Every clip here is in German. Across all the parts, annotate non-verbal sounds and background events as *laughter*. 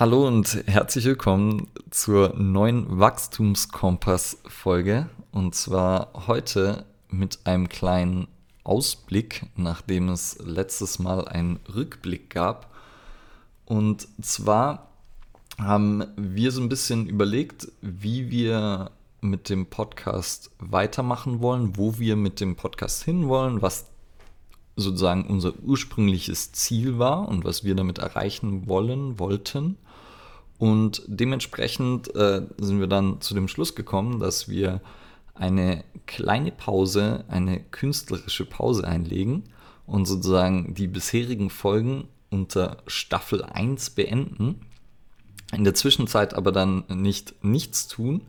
Hallo und herzlich willkommen zur neuen Wachstumskompass-Folge. Und zwar heute mit einem kleinen Ausblick, nachdem es letztes Mal einen Rückblick gab. Und zwar haben wir so ein bisschen überlegt, wie wir mit dem Podcast weitermachen wollen, wo wir mit dem Podcast hinwollen, was sozusagen unser ursprüngliches Ziel war und was wir damit erreichen wollen, wollten. Und dementsprechend äh, sind wir dann zu dem Schluss gekommen, dass wir eine kleine Pause, eine künstlerische Pause einlegen und sozusagen die bisherigen Folgen unter Staffel 1 beenden. In der Zwischenzeit aber dann nicht nichts tun,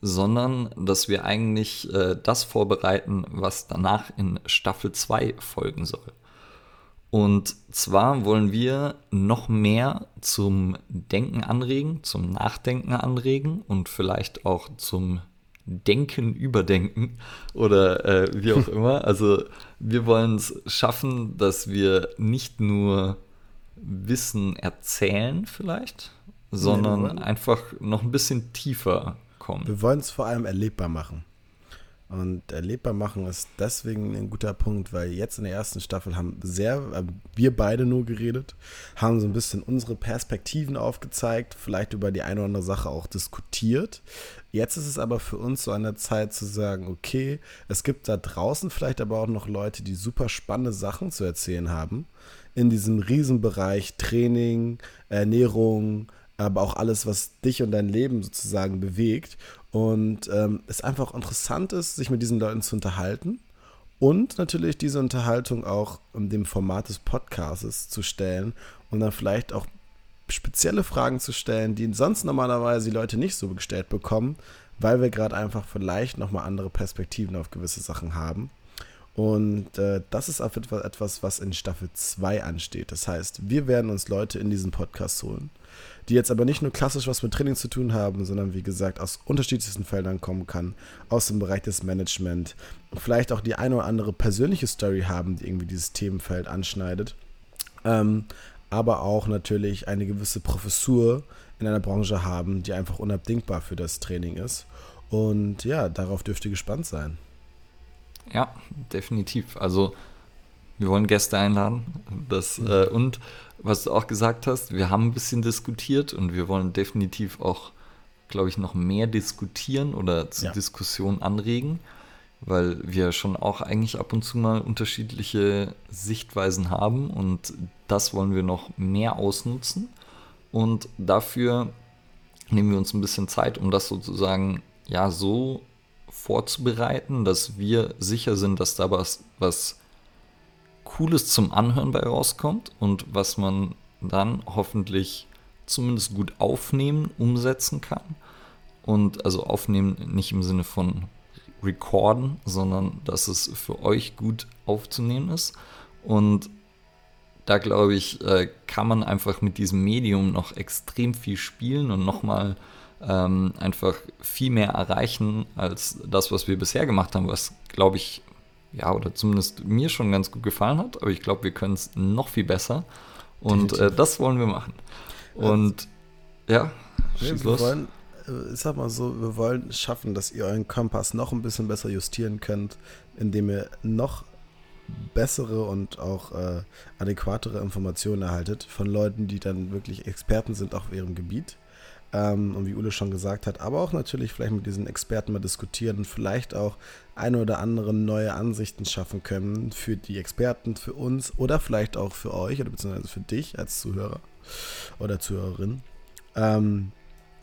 sondern dass wir eigentlich äh, das vorbereiten, was danach in Staffel 2 folgen soll. Und zwar wollen wir noch mehr zum Denken anregen, zum Nachdenken anregen und vielleicht auch zum Denken überdenken *laughs* oder äh, wie auch *laughs* immer. Also wir wollen es schaffen, dass wir nicht nur Wissen erzählen vielleicht, sondern einfach noch ein bisschen tiefer kommen. Wir wollen es vor allem erlebbar machen. Und erlebbar machen ist deswegen ein guter Punkt, weil jetzt in der ersten Staffel haben sehr, äh, wir beide nur geredet, haben so ein bisschen unsere Perspektiven aufgezeigt, vielleicht über die eine oder andere Sache auch diskutiert. Jetzt ist es aber für uns so an der Zeit zu sagen, okay, es gibt da draußen vielleicht aber auch noch Leute, die super spannende Sachen zu erzählen haben. In diesem Riesenbereich Training, Ernährung, aber auch alles, was dich und dein Leben sozusagen bewegt. Und ähm, es einfach interessant ist, sich mit diesen Leuten zu unterhalten und natürlich diese Unterhaltung auch in dem Format des Podcasts zu stellen und dann vielleicht auch spezielle Fragen zu stellen, die sonst normalerweise die Leute nicht so gestellt bekommen, weil wir gerade einfach vielleicht nochmal andere Perspektiven auf gewisse Sachen haben. Und äh, das ist auch etwas, was in Staffel 2 ansteht. Das heißt, wir werden uns Leute in diesen Podcast holen, die jetzt aber nicht nur klassisch was mit Training zu tun haben, sondern wie gesagt aus unterschiedlichsten Feldern kommen kann, aus dem Bereich des Management, vielleicht auch die eine oder andere persönliche Story haben, die irgendwie dieses Themenfeld anschneidet, ähm, aber auch natürlich eine gewisse Professur in einer Branche haben, die einfach unabdingbar für das Training ist. Und ja, darauf dürft ihr gespannt sein. Ja, definitiv. Also wir wollen Gäste einladen. Das, mhm. äh, und was du auch gesagt hast, wir haben ein bisschen diskutiert und wir wollen definitiv auch, glaube ich, noch mehr diskutieren oder zur ja. Diskussion anregen, weil wir schon auch eigentlich ab und zu mal unterschiedliche Sichtweisen haben und das wollen wir noch mehr ausnutzen. Und dafür nehmen wir uns ein bisschen Zeit, um das sozusagen ja so vorzubereiten, dass wir sicher sind, dass da was, was Cooles zum Anhören bei rauskommt und was man dann hoffentlich zumindest gut aufnehmen, umsetzen kann. Und also aufnehmen nicht im Sinne von recorden, sondern dass es für euch gut aufzunehmen ist. Und da glaube ich, äh, kann man einfach mit diesem Medium noch extrem viel spielen und nochmal ähm, einfach viel mehr erreichen als das, was wir bisher gemacht haben, was glaube ich ja, oder zumindest mir schon ganz gut gefallen hat, aber ich glaube, wir können es noch viel besser. Und äh, das wollen wir machen. Und ja, schieß wir los. Wollen, äh, ich sag mal so, wir wollen schaffen, dass ihr euren Kompass noch ein bisschen besser justieren könnt, indem ihr noch bessere und auch äh, adäquatere Informationen erhaltet von Leuten, die dann wirklich Experten sind auf ihrem Gebiet. Ähm, und wie Ule schon gesagt hat, aber auch natürlich vielleicht mit diesen Experten mal diskutieren und vielleicht auch eine oder andere neue Ansichten schaffen können für die Experten, für uns oder vielleicht auch für euch oder beziehungsweise für dich als Zuhörer oder Zuhörerin. Ähm,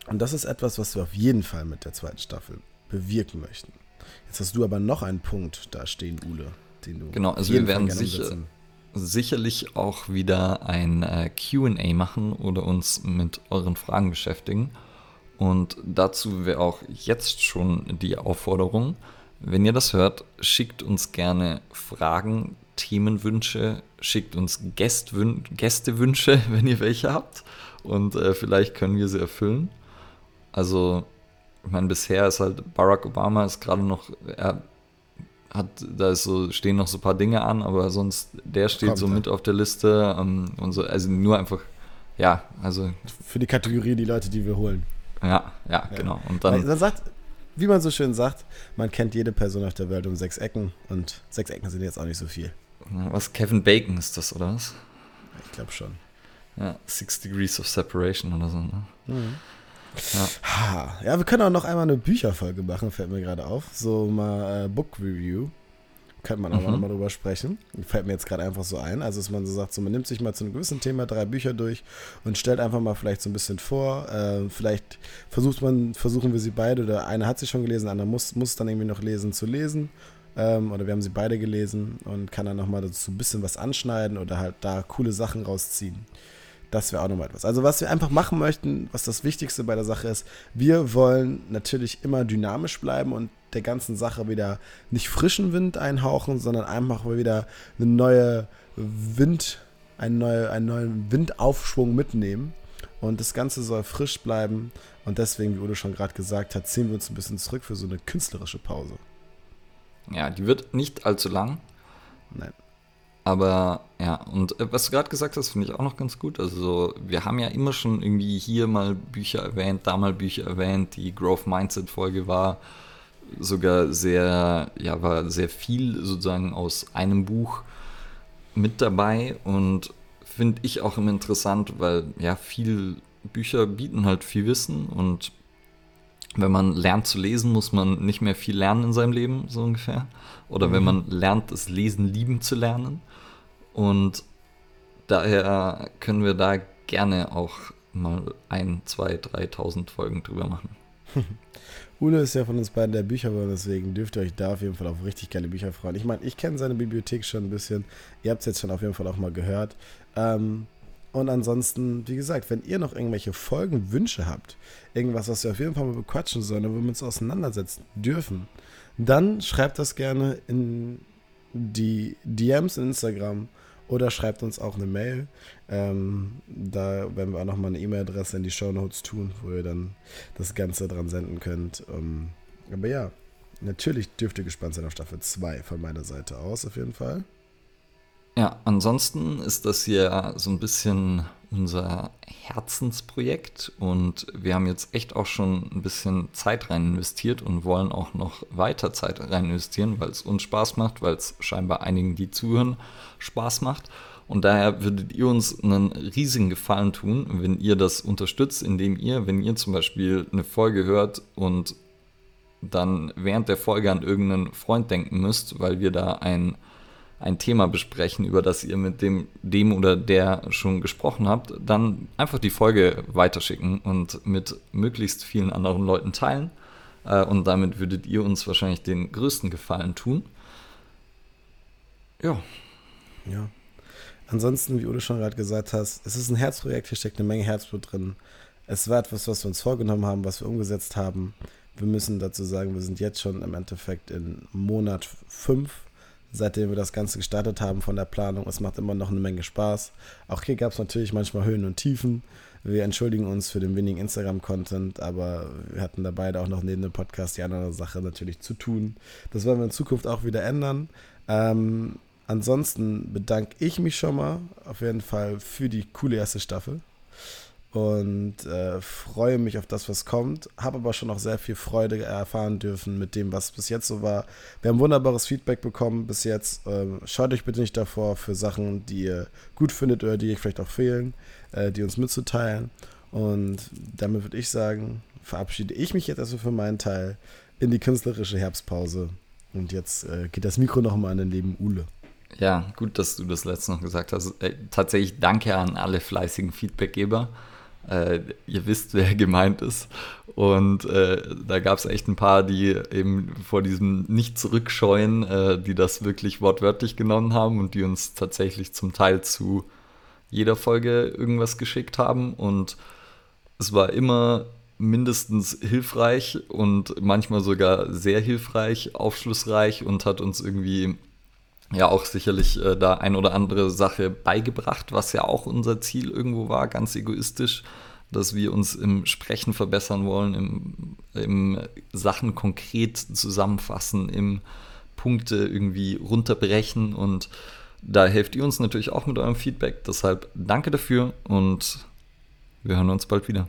und das ist etwas, was wir auf jeden Fall mit der zweiten Staffel bewirken möchten. Jetzt hast du aber noch einen Punkt da stehen, Ule, den du. Genau, also wir werden sicher, sicherlich auch wieder ein äh, QA machen oder uns mit euren Fragen beschäftigen. Und dazu wäre auch jetzt schon die Aufforderung, wenn ihr das hört, schickt uns gerne Fragen, Themenwünsche, schickt uns Gästwün Gästewünsche, *laughs* wenn ihr welche habt. Und äh, vielleicht können wir sie erfüllen. Also, ich meine, bisher ist halt Barack Obama ist gerade noch, er hat, da ist so, stehen noch so ein paar Dinge an, aber sonst, der steht Kommt, so mit auf der Liste. Ähm, und so, also nur einfach ja, also. Für die Kategorie die Leute, die wir holen. Ja, ja, ja. genau. Und dann. Man sagt, wie man so schön sagt, man kennt jede Person auf der Welt um sechs Ecken und sechs Ecken sind jetzt auch nicht so viel. Was, Kevin Bacon ist das, oder was? Ich glaube schon. Ja, Six Degrees of Separation oder so, ne? Mhm. Ja. ja, wir können auch noch einmal eine Bücherfolge machen, fällt mir gerade auf. So mal äh, Book Review. Könnte man auch mhm. mal drüber sprechen. Fällt mir jetzt gerade einfach so ein. Also, dass man so sagt, so, man nimmt sich mal zu einem gewissen Thema drei Bücher durch und stellt einfach mal vielleicht so ein bisschen vor. Äh, vielleicht versucht man, versuchen wir sie beide, oder einer hat sie schon gelesen, einer muss, muss dann irgendwie noch lesen, zu lesen. Ähm, oder wir haben sie beide gelesen und kann dann nochmal dazu ein bisschen was anschneiden oder halt da coole Sachen rausziehen. Das wäre auch nochmal etwas. Also, was wir einfach machen möchten, was das Wichtigste bei der Sache ist, wir wollen natürlich immer dynamisch bleiben und der ganzen Sache wieder nicht frischen Wind einhauchen, sondern einfach wieder eine neue Wind, einen, neue, einen neuen Windaufschwung mitnehmen. Und das Ganze soll frisch bleiben. Und deswegen, wie Udo schon gerade gesagt hat, ziehen wir uns ein bisschen zurück für so eine künstlerische Pause. Ja, die wird nicht allzu lang. Nein. Aber ja, und äh, was du gerade gesagt hast, finde ich auch noch ganz gut. Also, wir haben ja immer schon irgendwie hier mal Bücher erwähnt, da mal Bücher erwähnt. Die Growth Mindset Folge war sogar sehr, ja, war sehr viel sozusagen aus einem Buch mit dabei und finde ich auch immer interessant, weil ja, viel Bücher bieten halt viel Wissen und wenn man lernt zu lesen, muss man nicht mehr viel lernen in seinem Leben, so ungefähr. Oder mhm. wenn man lernt, das Lesen lieben zu lernen. Und daher können wir da gerne auch mal ein, zwei, dreitausend Folgen drüber machen. *laughs* Uno ist ja von uns beiden der Büchermann, deswegen dürft ihr euch da auf jeden Fall auf richtig geile Bücher freuen. Ich meine, ich kenne seine Bibliothek schon ein bisschen. Ihr habt es jetzt schon auf jeden Fall auch mal gehört. Ähm, und ansonsten, wie gesagt, wenn ihr noch irgendwelche Folgenwünsche habt, irgendwas, was wir auf jeden Fall mal bequatschen sollen, wo wir uns auseinandersetzen dürfen, dann schreibt das gerne in die DMs in Instagram oder schreibt uns auch eine Mail. Ähm, da werden wir auch nochmal eine E-Mail-Adresse in die Show Notes tun, wo ihr dann das Ganze dran senden könnt. Ähm, aber ja, natürlich dürft ihr gespannt sein auf Staffel 2 von meiner Seite aus, auf jeden Fall. Ja, ansonsten ist das hier so ein bisschen unser Herzensprojekt und wir haben jetzt echt auch schon ein bisschen Zeit rein investiert und wollen auch noch weiter Zeit rein investieren, weil es uns Spaß macht, weil es scheinbar einigen, die zuhören, Spaß macht. Und daher würdet ihr uns einen riesigen Gefallen tun, wenn ihr das unterstützt, indem ihr, wenn ihr zum Beispiel eine Folge hört und dann während der Folge an irgendeinen Freund denken müsst, weil wir da ein ein Thema besprechen, über das ihr mit dem, dem oder der schon gesprochen habt, dann einfach die Folge weiterschicken und mit möglichst vielen anderen Leuten teilen. Äh, und damit würdet ihr uns wahrscheinlich den größten Gefallen tun. Ja. Ja. Ansonsten, wie Udo schon gerade gesagt hast, es ist ein Herzprojekt, hier steckt eine Menge Herzblut drin. Es war etwas, was wir uns vorgenommen haben, was wir umgesetzt haben. Wir müssen dazu sagen, wir sind jetzt schon im Endeffekt in Monat 5 seitdem wir das Ganze gestartet haben von der Planung. Es macht immer noch eine Menge Spaß. Auch hier gab es natürlich manchmal Höhen und Tiefen. Wir entschuldigen uns für den wenigen Instagram-Content, aber wir hatten da beide auch noch neben dem Podcast die andere Sache natürlich zu tun. Das wollen wir in Zukunft auch wieder ändern. Ähm, ansonsten bedanke ich mich schon mal auf jeden Fall für die coole erste Staffel und äh, freue mich auf das, was kommt. Habe aber schon auch sehr viel Freude erfahren dürfen mit dem, was bis jetzt so war. Wir haben wunderbares Feedback bekommen bis jetzt. Ähm, schaut euch bitte nicht davor für Sachen, die ihr gut findet oder die euch vielleicht auch fehlen, äh, die uns mitzuteilen. Und damit würde ich sagen, verabschiede ich mich jetzt erstmal für meinen Teil in die künstlerische Herbstpause. Und jetzt äh, geht das Mikro nochmal an den lieben Ule. Ja, gut, dass du das letzte noch gesagt hast. Äh, tatsächlich danke an alle fleißigen Feedbackgeber. Äh, ihr wisst, wer gemeint ist. Und äh, da gab es echt ein paar, die eben vor diesem Nicht-Zurückscheuen, äh, die das wirklich wortwörtlich genommen haben und die uns tatsächlich zum Teil zu jeder Folge irgendwas geschickt haben. Und es war immer mindestens hilfreich und manchmal sogar sehr hilfreich, aufschlussreich und hat uns irgendwie ja auch sicherlich äh, da ein oder andere Sache beigebracht, was ja auch unser Ziel irgendwo war, ganz egoistisch, dass wir uns im Sprechen verbessern wollen, im, im Sachen konkret zusammenfassen, im Punkte irgendwie runterbrechen und da helft ihr uns natürlich auch mit eurem Feedback. Deshalb danke dafür und Wir hören uns bald wieder.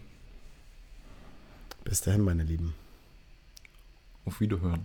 Bis dahin, meine Lieben. Auf Wiederhören.